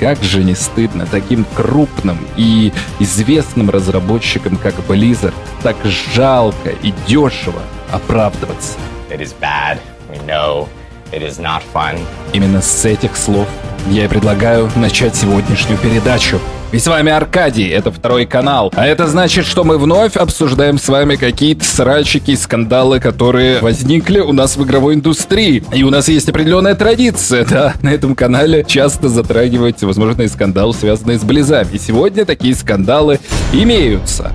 как же не стыдно таким крупным и известным разработчикам, как Blizzard, так жалко и дешево оправдываться. It is bad. We know. It is not fun. Именно с этих слов я и предлагаю начать сегодняшнюю передачу. И с вами Аркадий, это второй канал. А это значит, что мы вновь обсуждаем с вами какие-то срачики, скандалы, которые возникли у нас в игровой индустрии. И у нас есть определенная традиция, да, на этом канале часто затрагивать возможные скандалы, связанные с Близами. И сегодня такие скандалы имеются.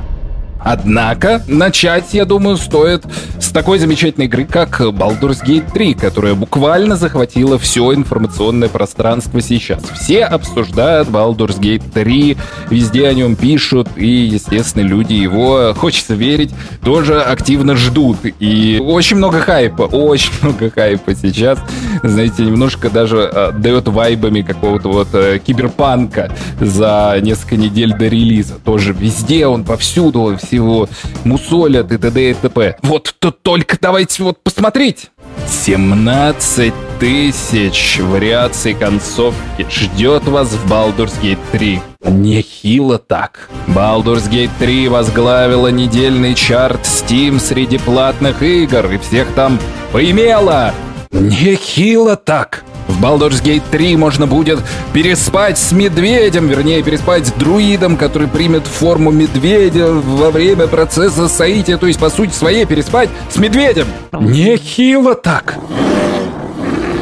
Однако, начать, я думаю, стоит с такой замечательной игры, как Baldur's Gate 3, которая буквально захватила все информационное пространство сейчас. Все обсуждают Baldur's Gate 3, везде о нем пишут, и, естественно, люди его, хочется верить, тоже активно ждут. И очень много хайпа, очень много хайпа сейчас. Знаете, немножко даже э, дает вайбами какого-то вот э, киберпанка за несколько недель до релиза. Тоже везде он, повсюду, все его мусолят и т.д. и т.п. Вот тут только давайте вот посмотреть. 17 тысяч вариаций концовки ждет вас в Baldur's Gate 3. Нехило так. Baldur's Gate 3 возглавила недельный чарт Steam среди платных игр, и всех там поимело. Нехило так. В Baldur's Gate 3 можно будет переспать с медведем, вернее, переспать с друидом, который примет форму медведя во время процесса соития, то есть, по сути своей, переспать с медведем. Нехило так.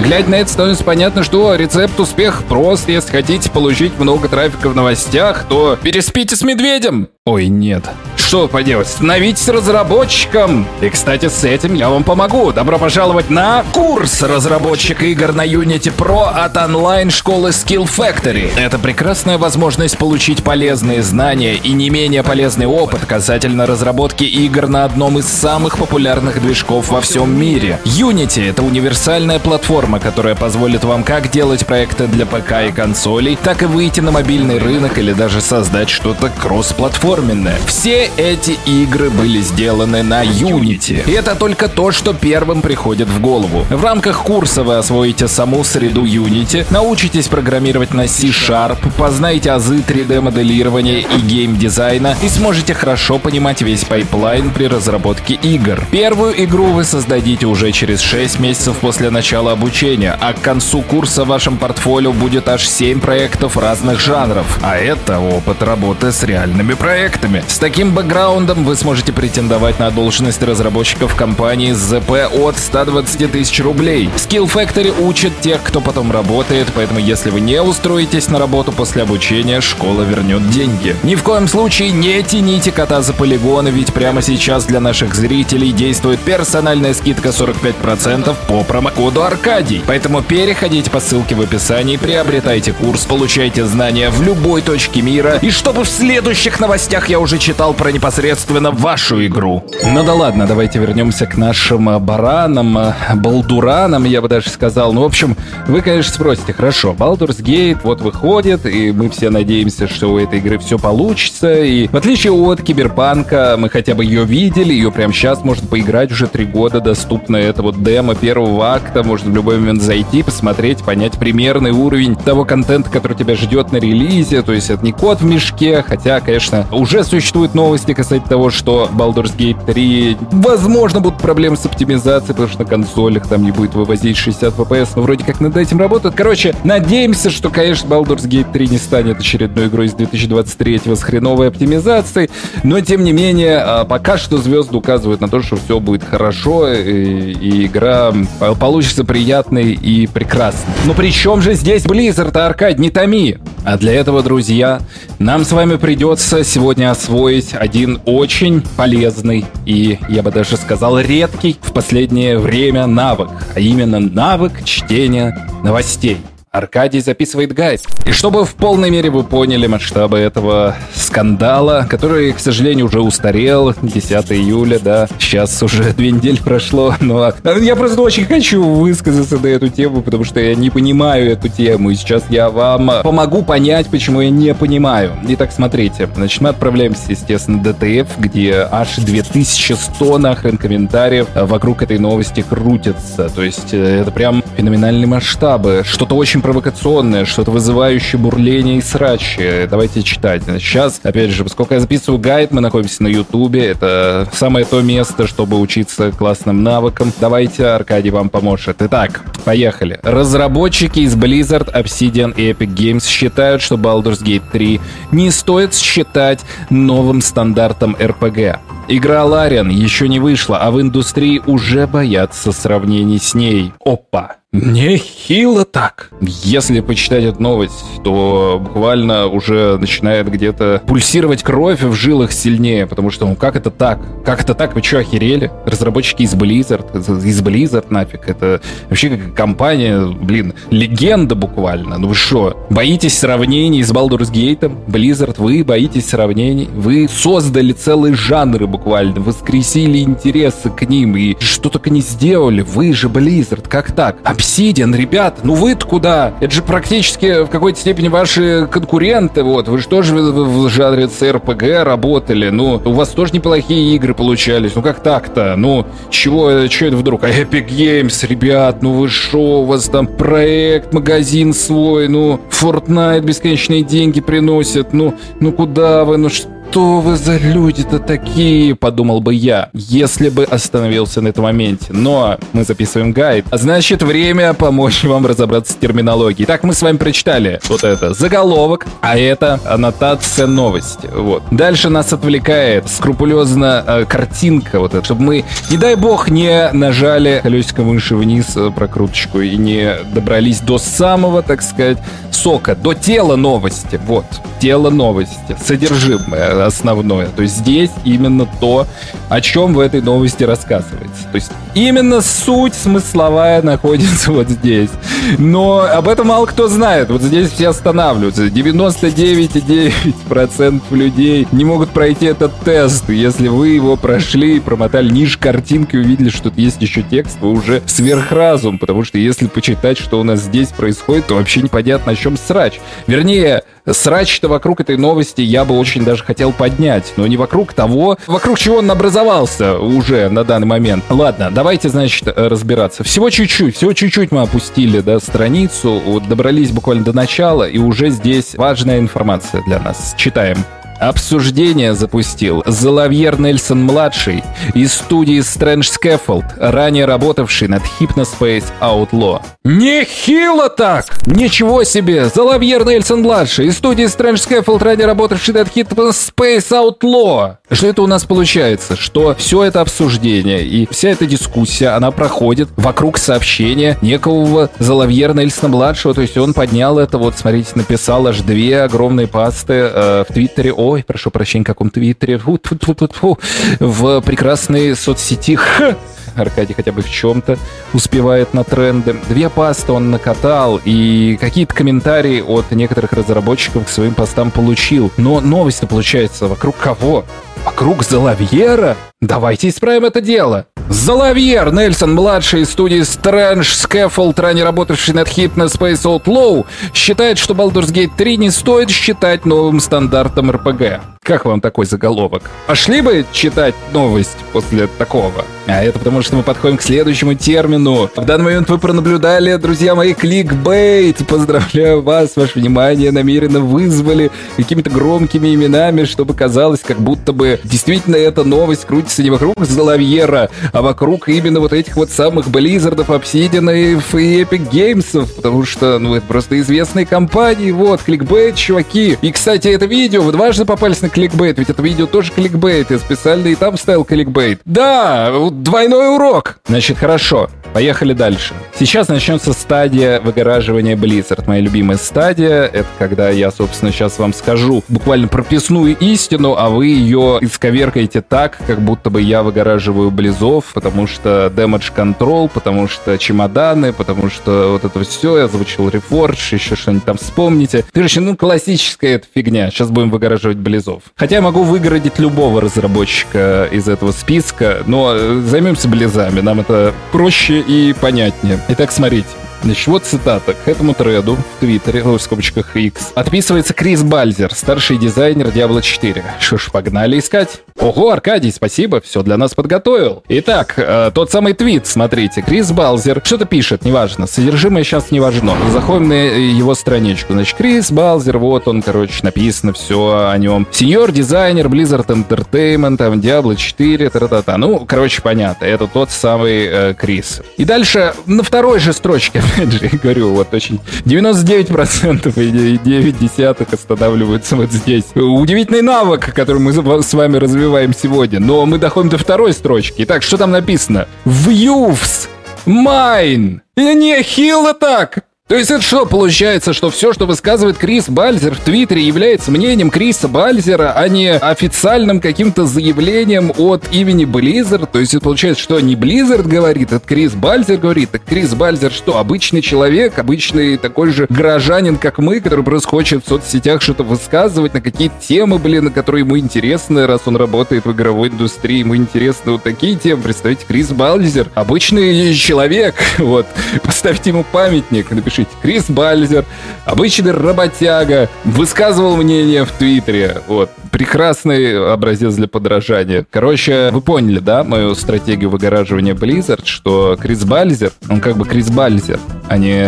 Глядя на это, становится понятно, что рецепт успех прост. Если хотите получить много трафика в новостях, то переспите с медведем. Ой, нет. Что поделать, становитесь разработчиком. И, кстати, с этим я вам помогу. Добро пожаловать на курс разработчика игр на Unity Pro от онлайн-школы Skill Factory. Это прекрасная возможность получить полезные знания и не менее полезный опыт касательно разработки игр на одном из самых популярных движков во всем мире. Unity — это универсальная платформа, которая позволит вам как делать проекты для ПК и консолей, так и выйти на мобильный рынок или даже создать что-то кроссплатформенное платформенное. Все эти игры были сделаны на Unity. И это только то, что первым приходит в голову. В рамках курса вы освоите саму среду Unity, научитесь программировать на C Sharp, познаете азы 3D-моделирования и геймдизайна и сможете хорошо понимать весь pipeline при разработке игр. Первую игру вы создадите уже через 6 месяцев после начала обучения, а к концу курса в вашем портфолио будет аж 7 проектов разных жанров. А это опыт работы с реальными проектами. С таким бэкграундом вы сможете претендовать на должность разработчиков компании ЗП от 120 тысяч рублей. Skill Factory учит тех, кто потом работает, поэтому если вы не устроитесь на работу после обучения, школа вернет деньги. Ни в коем случае не тяните кота за полигоны, ведь прямо сейчас для наших зрителей действует персональная скидка 45% по промокоду Аркадий. Поэтому переходите по ссылке в описании, приобретайте курс, получайте знания в любой точке мира, и чтобы в следующих новостях я уже читал про непосредственно вашу игру. Ну да ладно, давайте вернемся к нашим э, баранам, э, балдуранам, я бы даже сказал. Ну, в общем, вы, конечно, спросите, хорошо, Baldur's Gate вот выходит, и мы все надеемся, что у этой игры все получится, и в отличие от Киберпанка, мы хотя бы ее видели, ее прямо сейчас можно поиграть уже три года, доступно это вот демо первого акта, можно в любой момент зайти, посмотреть, понять примерный уровень того контента, который тебя ждет на релизе, то есть это не код в мешке, хотя, конечно, уже существуют новости касательно того, что Baldur's Gate 3, возможно, будут проблемы с оптимизацией, потому что на консолях там не будет вывозить 60 FPS, но вроде как над этим работают. Короче, надеемся, что, конечно, Baldur's Gate 3 не станет очередной игрой из 2023 с хреновой оптимизацией, но, тем не менее, а, пока что звезды указывают на то, что все будет хорошо, и, и игра получится приятной и прекрасной. Но при чем же здесь Blizzard, Аркадь, не томи? А для этого, друзья, нам с вами придется сегодня освоить один очень полезный и, я бы даже сказал, редкий в последнее время навык, а именно навык чтения новостей. Аркадий записывает гайд. И чтобы в полной мере вы поняли масштабы этого скандала, который, к сожалению, уже устарел, 10 июля, да, сейчас уже две недели прошло, но я просто очень хочу высказаться на эту тему, потому что я не понимаю эту тему, и сейчас я вам помогу понять, почему я не понимаю. Итак, смотрите, значит, мы отправляемся, естественно, DTF, где аж 2100 нахрен комментариев вокруг этой новости крутятся, то есть э, это прям феноменальные масштабы, что-то очень провокационное, что-то вызывающее бурление и срач. Давайте читать. Сейчас, опять же, поскольку я записываю гайд, мы находимся на Ютубе. Это самое то место, чтобы учиться классным навыкам. Давайте, Аркадий вам поможет. Итак, поехали. Разработчики из Blizzard, Obsidian и Epic Games считают, что Baldur's Gate 3 не стоит считать новым стандартом RPG. Игра Лариан еще не вышла, а в индустрии уже боятся сравнений с ней. Опа! Нехило так. Если почитать эту новость, то буквально уже начинает где-то пульсировать кровь в жилах сильнее, потому что, ну как это так? Как это так? Вы что, охерели? Разработчики из Blizzard, из Blizzard нафиг, это вообще как компания, блин, легенда буквально. Ну вы что, боитесь сравнений с Baldur's Gate? Blizzard, вы боитесь сравнений? Вы создали целые жанры буквально, воскресили интересы к ним и что только не сделали. Вы же Blizzard, как так? Obsidian, ребят, ну вы-то куда? Это же практически в какой-то степени ваши конкуренты, вот. Вы же тоже в, в жанре CRPG работали, ну, у вас тоже неплохие игры получались. Ну как так-то? Ну, чего, чего это вдруг? А Epic Games, ребят, ну вы шо, у вас там проект, магазин свой, ну, Fortnite бесконечные деньги приносит, ну, ну куда вы, ну что? Что вы за люди-то такие, подумал бы я, если бы остановился на этом моменте. Но мы записываем гайд, а значит время помочь вам разобраться с терминологией. Так, мы с вами прочитали вот это заголовок, а это аннотация новости. Вот. Дальше нас отвлекает скрупулезно э, картинка, вот это, чтобы мы, не дай бог, не нажали колесико выше-вниз э, прокруточку и не добрались до самого, так сказать, сока, до тела новости. Вот, тело новости, содержимое основное. То есть здесь именно то, о чем в этой новости рассказывается. То есть именно суть смысловая находится вот здесь. Но об этом мало кто знает. Вот здесь все останавливаются. 99,9% людей не могут пройти этот тест. Если вы его прошли, промотали ниже картинки, увидели, что тут есть еще текст, вы уже сверхразум. Потому что если почитать, что у нас здесь происходит, то вообще непонятно, о чем срач. Вернее, срач-то вокруг этой новости я бы очень даже хотел поднять, но не вокруг того, вокруг чего он образовался уже на данный момент. Ладно, давайте, значит, разбираться. Всего чуть-чуть, всего чуть-чуть мы опустили, да, страницу, добрались буквально до начала, и уже здесь важная информация для нас. Читаем. Обсуждение запустил Залавьер Нельсон-младший из студии Strange Scaffold, ранее работавший над Hypnospace Outlaw. Нехило так! Ничего себе! Залавьер Нельсон-младший из студии Strange Scaffold, ранее работавший над Hypnospace Outlaw. Что это у нас получается? Что все это обсуждение и вся эта дискуссия, она проходит вокруг сообщения некого Залавьера Нельсона-младшего, то есть он поднял это, вот смотрите, написал аж две огромные пасты э, в Твиттере о ой, прошу прощения, каком твиттере, в прекрасной соцсети Х. Аркадий хотя бы в чем-то успевает на тренды. Две пасты он накатал, и какие-то комментарии от некоторых разработчиков к своим постам получил. Но новость-то получается вокруг кого? Вокруг Залавьера? Давайте исправим это дело. Залавьер Нельсон, младший из студии Strange Scaffold, ранее работавший над хит на Space Outlaw, считает, что Baldur's Gate 3 не стоит считать новым стандартом RPG. Как вам такой заголовок? Пошли бы читать новость после такого? А это потому, что мы подходим к следующему термину. В данный момент вы пронаблюдали, друзья мои, кликбейт. Поздравляю вас, ваше внимание намеренно вызвали какими-то громкими именами, чтобы казалось, как будто бы действительно эта новость крутится не вокруг Xalavier а, а вокруг именно вот этих вот самых Blizzard ов, Obsidian и Epic Games, потому что, ну, это просто известные компании, вот, кликбейт, чуваки. И, кстати, это видео, вы дважды попались на кликбейт, ведь это видео тоже кликбейт, я специально и там ставил кликбейт. Да, двойной урок. Значит, хорошо. Поехали дальше. Сейчас начнется стадия выгораживания Blizzard. Моя любимая стадия — это когда я, собственно, сейчас вам скажу буквально прописную истину, а вы ее исковеркаете так, как будто бы я выгораживаю Близов, потому что damage control, потому что чемоданы, потому что вот это все, я озвучил Reforge, еще что-нибудь там вспомните. Короче, ну, классическая эта фигня. Сейчас будем выгораживать Близов. Хотя я могу выгородить любого разработчика из этого списка, но займемся Близами. Нам это проще и понятнее. Итак, смотрите. Значит, вот цитата. К этому треду в Твиттере, в скобочках X, отписывается Крис Бальзер, старший дизайнер Diablo 4. Что ж, погнали искать. Ого, Аркадий, спасибо, все для нас подготовил. Итак, э, тот самый твит, смотрите, Крис Балзер что-то пишет, неважно, содержимое сейчас не важно. Заходим на его страничку. Значит, Крис Балзер, вот он, короче, написано все о нем. Сеньор дизайнер Blizzard Entertainment, там, Diablo 4, та-та-та. Ну, короче, понятно, это тот самый э, Крис. И дальше на второй же строчке, же, говорю, вот очень 99% и 9 десятых останавливаются вот здесь. Удивительный навык, который мы с вами развиваем сегодня. Но мы доходим до второй строчки. Итак, что там написано? Views Mine! Не хило так! То есть это что, получается, что все, что высказывает Крис Бальзер в Твиттере, является мнением Криса Бальзера, а не официальным каким-то заявлением от имени Blizzard? То есть это получается, что не Blizzard говорит, это Крис Бальзер говорит. Так Крис Бальзер что, обычный человек, обычный такой же горожанин, как мы, который просто хочет в соцсетях что-то высказывать на какие-то темы, блин, на которые ему интересны, раз он работает в игровой индустрии, ему интересны вот такие темы. Представьте, Крис Бальзер, обычный человек, вот, поставьте ему памятник, напишите напишите. Крис Бальзер, обычный работяга, высказывал мнение в Твиттере. Вот. Прекрасный образец для подражания. Короче, вы поняли, да, мою стратегию выгораживания Blizzard, что Крис Бальзер, он как бы Крис Бальзер, а не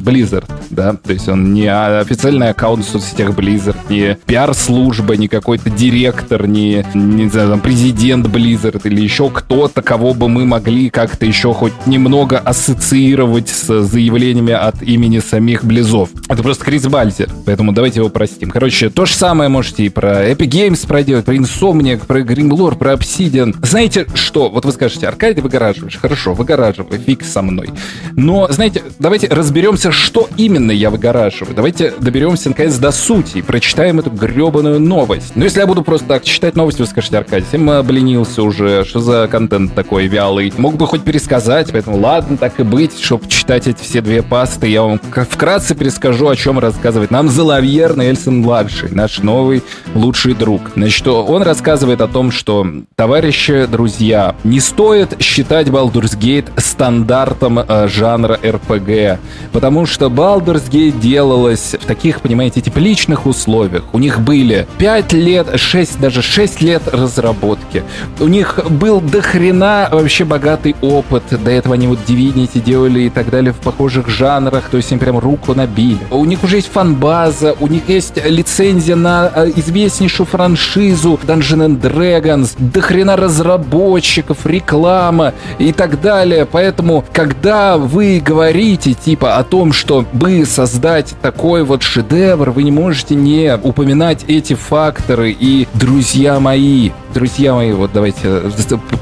Blizzard, да? То есть он не официальный аккаунт в соцсетях Blizzard, не пиар-служба, не какой-то директор, не, не знаю, там, президент Blizzard или еще кто-то, кого бы мы могли как-то еще хоть немного ассоциировать с заявлениями от имени самих Близов. Это просто Крис Бальзер, поэтому давайте его простим. Короче, то же самое можете и про Epic Games проделать, про Insomniac, про Grimlore, про Obsidian. Знаете что? Вот вы скажете, Аркадий, выгораживаешь. Хорошо, выгораживай, фиг со мной. Но, знаете, давайте разберемся, что именно я выгораживаю. Давайте доберемся, наконец, до сути и прочитаем эту гребаную новость. Но если я буду просто так читать новость, вы скажете, Аркадий, всем обленился уже, что за контент такой вялый. Мог бы хоть пересказать, поэтому ладно, так и быть, чтобы читать эти все две пасты, я вам вкратце перескажу, о чем рассказывает нам Залавьер Нельсон-младший, наш новый лучший друг. Значит, он рассказывает о том, что, товарищи, друзья, не стоит считать Baldur's Gate стандартом э, жанра RPG, потому что Baldur's Gate делалась в таких, понимаете, тепличных условиях. У них были 5 лет, 6, даже 6 лет разработки. У них был дохрена вообще богатый опыт. До этого они вот Divinity делали и так далее в похожих жанрах то есть им прям руку набили. У них уже есть фан-база, у них есть лицензия на э, известнейшую франшизу Dungeons and Dragons, до хрена разработчиков, реклама и так далее. Поэтому, когда вы говорите типа о том, что бы создать такой вот шедевр, вы не можете не упоминать эти факторы. И, друзья мои, друзья мои, вот давайте э,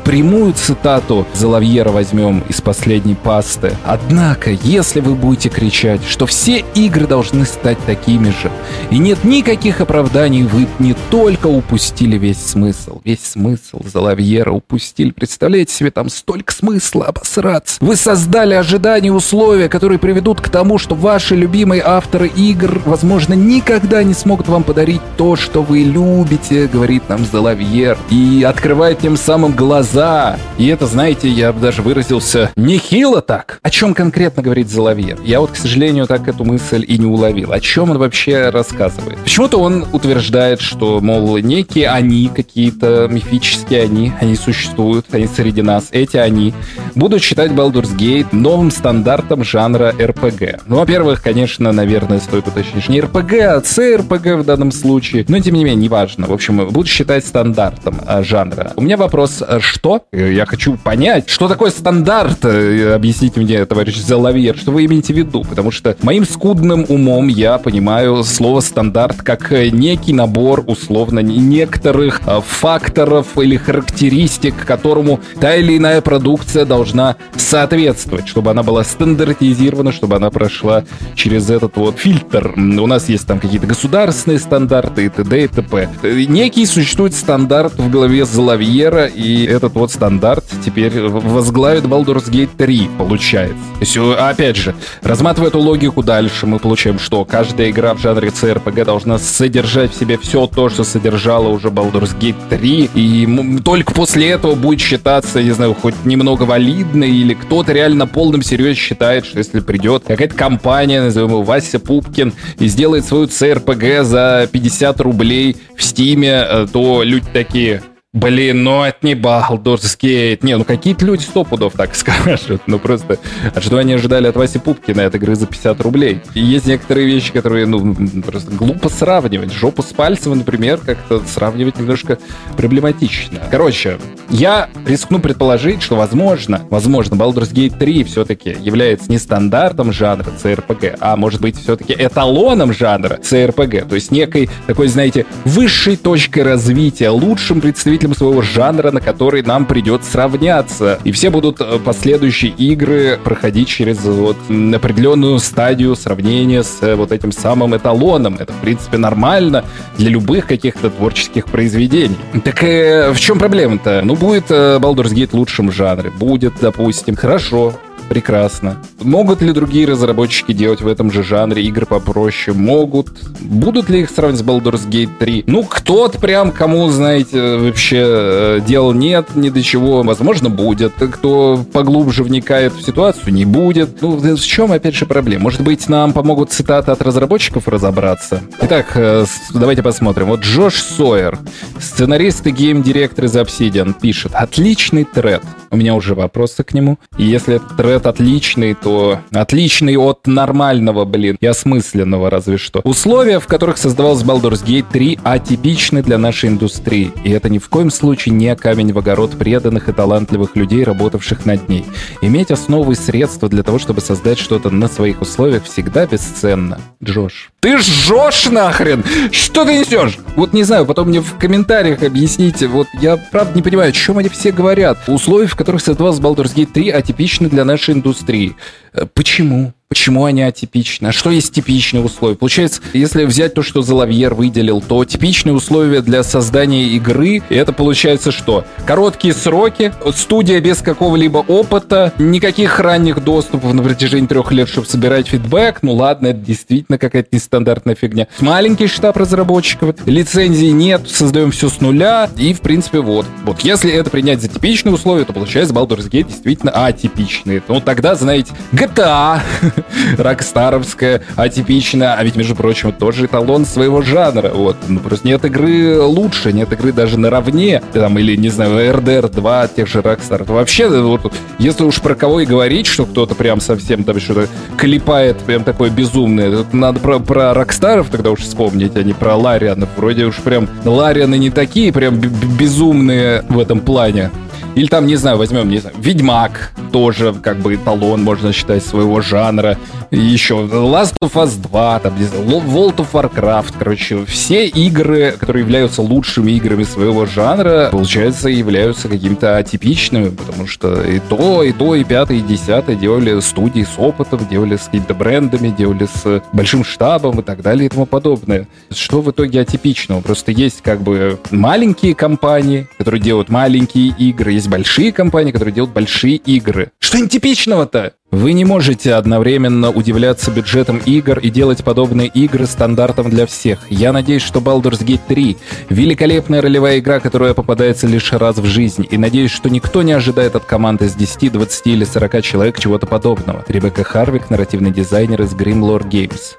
прямую цитату Залавьера возьмем из последней пасты. Однако, если вы будете кричать, что все игры должны стать такими же. И нет никаких оправданий, вы не только упустили весь смысл, весь смысл Залавьера упустили. Представляете себе, там столько смысла обосраться. Вы создали ожидания и условия, которые приведут к тому, что ваши любимые авторы игр, возможно, никогда не смогут вам подарить то, что вы любите, говорит нам Залавьер, и открывает тем самым глаза. И это, знаете, я даже выразился нехило так. О чем конкретно говорит Залавьер? Я вот, к сожалению, так эту мысль и не уловил. О чем он вообще рассказывает? Почему-то он утверждает, что, мол, некие они, какие-то мифические они, они существуют, они среди нас, эти они, будут считать Baldur's Gate новым стандартом жанра RPG. Ну, во-первых, конечно, наверное, стоит уточнить, не RPG, а CRPG в данном случае, но, тем не менее, неважно. В общем, будут считать стандартом а, жанра. У меня вопрос, а что? Я хочу понять, что такое стандарт? Э, объясните мне, товарищ Залавьер, что вы имеете в виду? Потому что моим скудным умом я понимаю слово стандарт как э, некий набор условно некоторых э, факторов или характеристик, которому та или иная продукция должна соответствовать, чтобы она была стандартизирована, чтобы она прошла через этот вот фильтр. У нас есть там какие-то государственные стандарты и т.д. и т.п. Некий существует стандарт в голове Залавьера, и этот вот стандарт теперь возглавит Baldur's Gate 3, получается. То есть, опять же, раз Разматывая эту логику дальше, мы получаем, что каждая игра в жанре CRPG должна содержать в себе все то, что содержала уже Baldur's Gate 3, и только после этого будет считаться, не знаю, хоть немного валидной, или кто-то реально на полном серьезе считает, что если придет какая-то компания, назовем его Вася Пупкин, и сделает свою CRPG за 50 рублей в Стиме, э, то люди такие, Блин, ну это не Baldur's Gate. Не, ну какие-то люди сто пудов так скажут. Ну просто, а что они ожидали от Васи Пупкина от игры за 50 рублей? И есть некоторые вещи, которые, ну, просто глупо сравнивать. Жопу с пальцем, например, как-то сравнивать немножко проблематично. Короче, я рискну предположить, что, возможно, возможно, Baldur's Gate 3 все-таки является не стандартом жанра CRPG, а может быть все-таки эталоном жанра CRPG, то есть некой такой, знаете, высшей точкой развития, лучшим представителем представителем своего жанра, на который нам придется сравняться. И все будут э, последующие игры проходить через вот определенную стадию сравнения с э, вот этим самым эталоном. Это, в принципе, нормально для любых каких-то творческих произведений. Так э, в чем проблема-то? Ну, будет э, Baldur's Gate лучшим жанре. Будет, допустим. Хорошо прекрасно. Могут ли другие разработчики делать в этом же жанре игры попроще? Могут. Будут ли их сравнивать с Baldur's Gate 3? Ну, кто-то прям, кому, знаете, вообще э, дел нет, ни до чего. Возможно, будет. Кто поглубже вникает в ситуацию, не будет. Ну, в чем, опять же, проблема? Может быть, нам помогут цитаты от разработчиков разобраться? Итак, э, давайте посмотрим. Вот Джош Сойер, сценарист и гейм-директор из Obsidian, пишет «Отличный тред». У меня уже вопросы к нему. И если тред отличный, то отличный от нормального, блин, и осмысленного разве что. Условия, в которых создавалась Baldur's Gate 3, атипичны для нашей индустрии. И это ни в коем случае не камень в огород преданных и талантливых людей, работавших над ней. Иметь основы и средства для того, чтобы создать что-то на своих условиях, всегда бесценно. Джош. Ты жжешь нахрен! Что ты несешь? Вот не знаю, потом мне в комментариях объясните. Вот я правда не понимаю, о чем они все говорят. Условия, в которых создавалась Baldur's Gate 3, атипичны для нашей индустрии. Э, почему? Почему они атипичны? А что есть типичные условия? Получается, если взять то, что Залавьер выделил, то типичные условия для создания игры, это получается что? Короткие сроки, студия без какого-либо опыта, никаких ранних доступов на протяжении трех лет, чтобы собирать фидбэк. Ну ладно, это действительно какая-то нестандартная фигня. Маленький штаб разработчиков, лицензии нет, создаем все с нуля, и в принципе вот. Вот если это принять за типичные условия, то получается Baldur's Gate действительно атипичный. Ну тогда, знаете, GTA рокстаровская, атипичная, а ведь, между прочим, тоже эталон своего жанра. Вот, ну просто нет игры лучше, нет игры даже наравне, там, или, не знаю, RDR 2 тех же Rockstar. Вообще, вот, если уж про кого и говорить, что кто-то прям совсем там что-то клепает прям такое безумное, надо про, про Рокстаров тогда уж вспомнить, а не про Ларианов. Вроде уж прям Ларианы не такие прям безумные в этом плане. Или там, не знаю, возьмем, не знаю, Ведьмак, тоже как бы эталон, можно считать, своего жанра. Еще Last of Us 2, там, не знаю, World of Warcraft, короче, все игры, которые являются лучшими играми своего жанра, получается, являются какими-то атипичными, потому что и то, и то, и пятое, и десятое делали студии с опытом, делали с какими-то брендами, делали с большим штабом и так далее и тому подобное. Что в итоге атипичного? Просто есть как бы маленькие компании, которые делают маленькие игры, есть большие компании, которые делают большие игры. Что нетипичного-то? Вы не можете одновременно удивляться бюджетом игр и делать подобные игры стандартом для всех. Я надеюсь, что Baldur's Gate 3 — великолепная ролевая игра, которая попадается лишь раз в жизни, и надеюсь, что никто не ожидает от команды из 10, 20 или 40 человек чего-то подобного. Ребекка Харвик, нарративный дизайнер из Grimlore Games.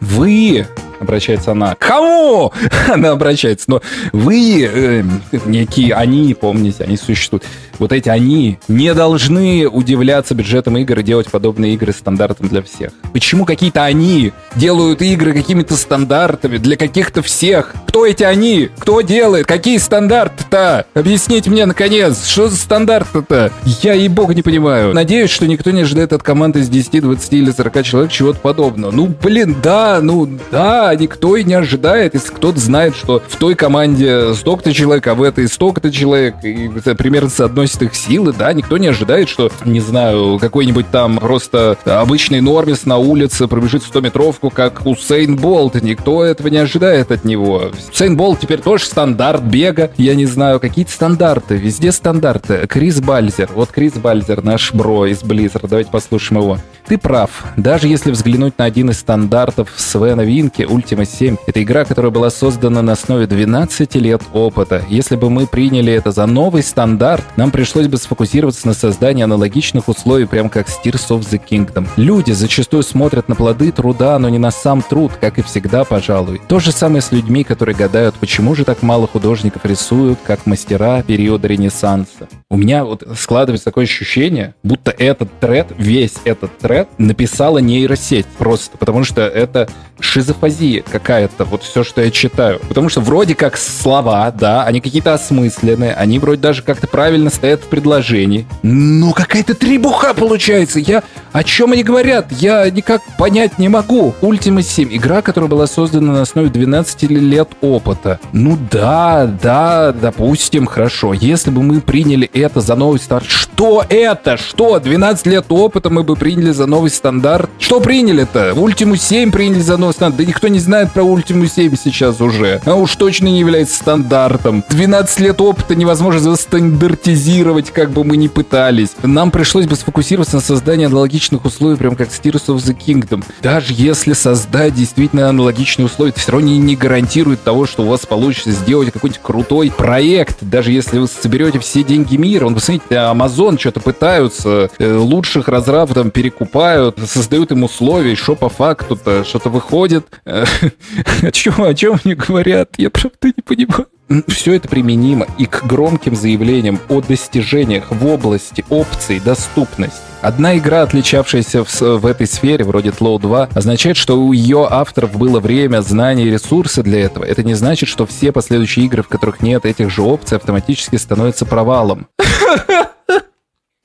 Вы обращается она. Кому? Она обращается. Но вы, э, некие они, помните, они существуют. Вот эти они не должны удивляться бюджетом игр и делать подобные игры стандартом для всех. Почему какие-то они делают игры какими-то стандартами для каких-то всех? Кто эти они? Кто делает? Какие стандарты-то? Объясните мне, наконец, что за стандарты-то? Я и бог не понимаю. Надеюсь, что никто не ожидает от команды из 10, 20 или 40 человек чего-то подобного. Ну, блин, да, ну, да, да, никто и не ожидает, если кто-то знает, что в той команде столько-то человек, а в этой столько-то человек, и это примерно соотносит их силы, да, никто не ожидает, что, не знаю, какой-нибудь там просто обычный нормис на улице пробежит 100-метровку, как Усейн Болт, никто этого не ожидает от него. Усейн Болт теперь тоже стандарт бега, я не знаю, какие-то стандарты, везде стандарты. Крис Бальзер, вот Крис Бальзер, наш бро из Blizzard, давайте послушаем его. Ты прав. Даже если взглянуть на один из стандартов Свена Винки, Ultima 7, это игра, которая была создана на основе 12 лет опыта. Если бы мы приняли это за новый стандарт, нам пришлось бы сфокусироваться на создании аналогичных условий, прям как с Tears of the Kingdom. Люди зачастую смотрят на плоды труда, но не на сам труд, как и всегда, пожалуй. То же самое с людьми, которые гадают, почему же так мало художников рисуют, как мастера периода Ренессанса. У меня вот складывается такое ощущение, будто этот тред, весь этот тред написала нейросеть просто, потому что это шизофазия какая-то, вот все, что я читаю. Потому что вроде как слова, да, они какие-то осмысленные, они вроде даже как-то правильно стоят в предложении, но какая-то требуха получается. Я о чем они говорят? Я никак понять не могу. Ultima 7 игра, которая была создана на основе 12 лет опыта. Ну да, да, допустим, хорошо. Если бы мы приняли это за новый старт, что это? Что? 12 лет опыта мы бы приняли за новый стандарт? Что приняли-то? Ultima 7 приняли за новый стандарт? Да никто не знает про Ultima 7 сейчас уже. А уж точно не является стандартом. 12 лет опыта невозможно стандартизировать, как бы мы ни пытались. Нам пришлось бы сфокусироваться на создании аналогичных условий, прям как с Tears of the Kingdom. Даже если создать действительно аналогичные условия, это все равно не гарантирует того, что у вас получится сделать какой-нибудь крутой проект. Даже если вы соберете все деньги мира, он, посмотрите, Amazon что-то пытаются, э, лучших разрабов там перекупают, создают им условия, что по факту-то, что-то выходит. О чем, о чем они говорят? Я правда не понимаю все это применимо и к громким заявлениям о достижениях в области опций доступности. Одна игра, отличавшаяся в, в этой сфере, вроде Тлоу 2, означает, что у ее авторов было время, знания и ресурсы для этого. Это не значит, что все последующие игры, в которых нет этих же опций, автоматически становятся провалом.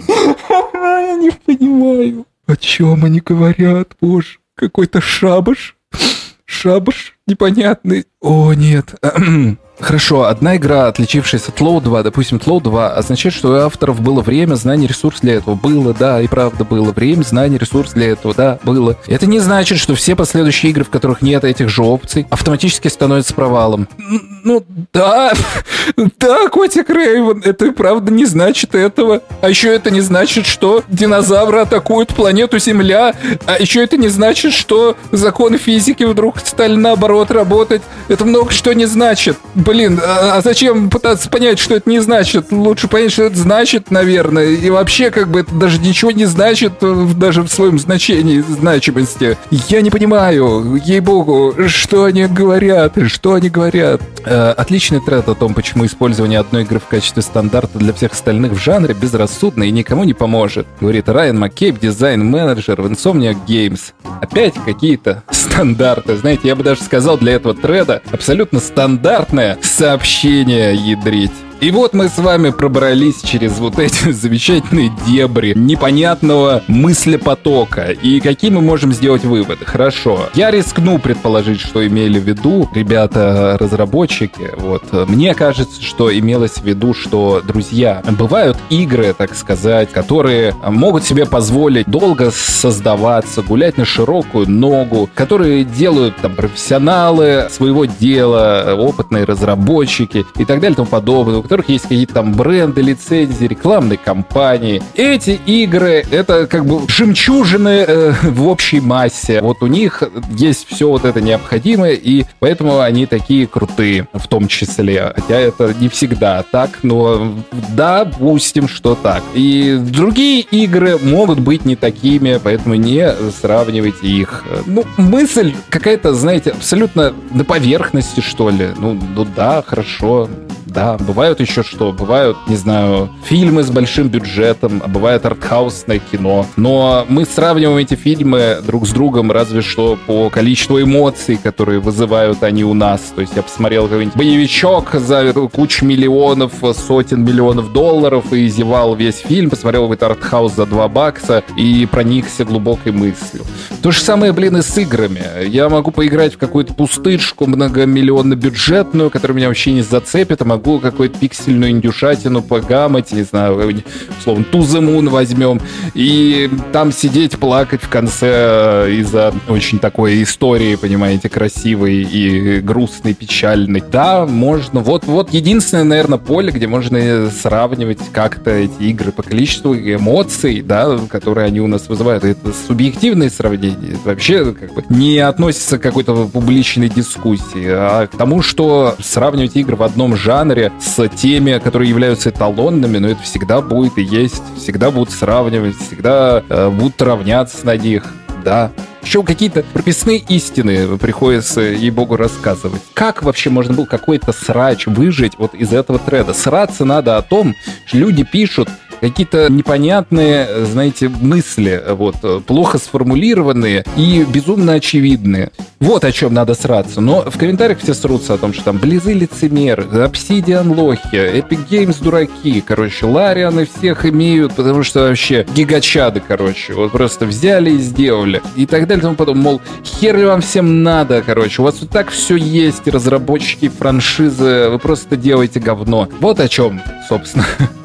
Я не понимаю. О чем они говорят, боже? Какой-то шабаш? Шабаш непонятный. О, нет. Хорошо, одна игра, отличившаяся от Low 2, допустим, Low 2, означает, что у авторов было время, знание, ресурс для этого. Было, да, и правда было. Время, знание, ресурс для этого, да, было. Это не значит, что все последующие игры, в которых нет этих же опций, автоматически становятся провалом. Ну, да, да, Котик Рейвен, это и правда не значит этого. А еще это не значит, что динозавры атакуют планету Земля. А еще это не значит, что законы физики вдруг стали наоборот работать. Это много что не значит блин, а, а зачем пытаться понять, что это не значит? Лучше понять, что это значит, наверное. И вообще, как бы, это даже ничего не значит, э, даже в своем значении, значимости. Я не понимаю, ей-богу, что они говорят, что они говорят. Э, отличный тред о том, почему использование одной игры в качестве стандарта для всех остальных в жанре безрассудно и никому не поможет. Говорит Райан Маккейб, дизайн-менеджер в Insomniac Games. Опять какие-то стандарты. Знаете, я бы даже сказал для этого треда абсолютно стандартное сообщение ядрить. И вот мы с вами пробрались через вот эти замечательные дебри непонятного мыслепотока. И какие мы можем сделать выводы? Хорошо. Я рискну предположить, что имели в виду ребята-разработчики. Вот. Мне кажется, что имелось в виду, что, друзья, бывают игры, так сказать, которые могут себе позволить долго создаваться, гулять на широкую ногу, которые делают там профессионалы своего дела, опытные разработчики и так далее и тому подобное которых есть какие-то там бренды, лицензии, рекламные кампании. Эти игры — это как бы жемчужины э, в общей массе. Вот у них есть все вот это необходимое, и поэтому они такие крутые в том числе. Хотя это не всегда так, но допустим, что так. И другие игры могут быть не такими, поэтому не сравнивайте их. Ну, мысль какая-то, знаете, абсолютно на поверхности, что ли. Ну, ну да, хорошо да. Бывают еще что? Бывают, не знаю, фильмы с большим бюджетом, а бывает артхаусное кино. Но мы сравниваем эти фильмы друг с другом разве что по количеству эмоций, которые вызывают они у нас. То есть я посмотрел какой-нибудь боевичок за кучу миллионов, сотен миллионов долларов и зевал весь фильм, посмотрел какой-то артхаус за 2 бакса и проникся глубокой мыслью. То же самое, блин, и с играми. Я могу поиграть в какую-то пустышку многомиллионно бюджетную, которая меня вообще не зацепит, а могу какую-то пиксельную индюшатину погамать, не знаю, условно, Moon возьмем, и там сидеть, плакать в конце э, из-за очень такой истории, понимаете, красивой и грустной, печальной. Да, можно. Вот, вот единственное, наверное, поле, где можно сравнивать как-то эти игры по количеству эмоций, да, которые они у нас вызывают. Это субъективные сравнения. Это вообще как бы не относится к какой-то публичной дискуссии, а к тому, что сравнивать игры в одном жанре с теми, которые являются эталонными, но это всегда будет и есть, всегда будут сравнивать, всегда э, будут равняться на них. Да, еще какие-то прописные истины приходится, ей-богу, рассказывать. Как вообще можно было какой-то срач выжить вот из этого треда? Сраться надо о том, что люди пишут какие-то непонятные, знаете, мысли, вот, плохо сформулированные и безумно очевидные. Вот о чем надо сраться. Но в комментариях все срутся о том, что там Близы лицемеры, Obsidian лохи, Epic Games дураки, короче, Ларианы всех имеют, потому что вообще гигачады, короче, вот просто взяли и сделали. И так далее, и тому потом, мол, хер ли вам всем надо, короче, у вас вот так все есть, разработчики, франшизы, вы просто делаете говно. Вот о чем, собственно,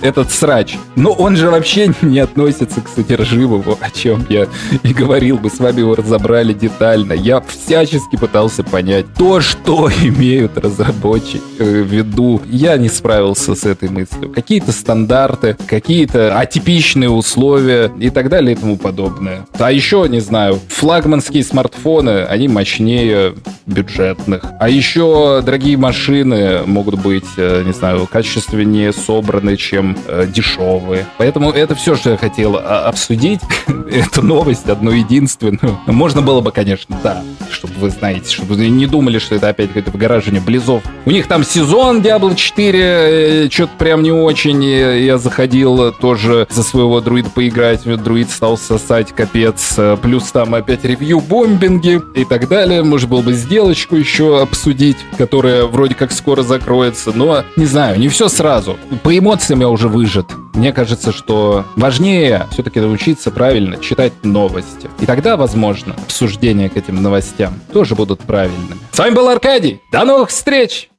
этот срач. Но он же вообще не относится к содержимому, о чем я и говорил. Мы с вами его разобрали детально. Я всячески пытался понять то, что имеют разработчики э, в виду. Я не справился с этой мыслью. Какие-то стандарты, какие-то атипичные условия и так далее и тому подобное. А еще, не знаю, флагманские смартфоны, они мощнее бюджетных. А еще дорогие машины могут быть, э, не знаю, качественнее собраны популярны, чем э, дешевые. Поэтому это все, что я хотел а, обсудить. Эту новость, одну единственную. Можно было бы, конечно, да, чтобы вы знаете, чтобы вы не думали, что это опять какое-то выгораживание Близов. У них там сезон Diablo 4, э, что-то прям не очень. Я заходил тоже за своего друида поиграть. Друид стал сосать, капец. Плюс там опять ревью бомбинги и так далее. Может было бы сделочку еще обсудить, которая вроде как скоро закроется. Но, не знаю, не все сразу. По эмоциям эмоциям я уже выжат. Мне кажется, что важнее все-таки научиться правильно читать новости. И тогда, возможно, обсуждения к этим новостям тоже будут правильными. С вами был Аркадий. До новых встреч!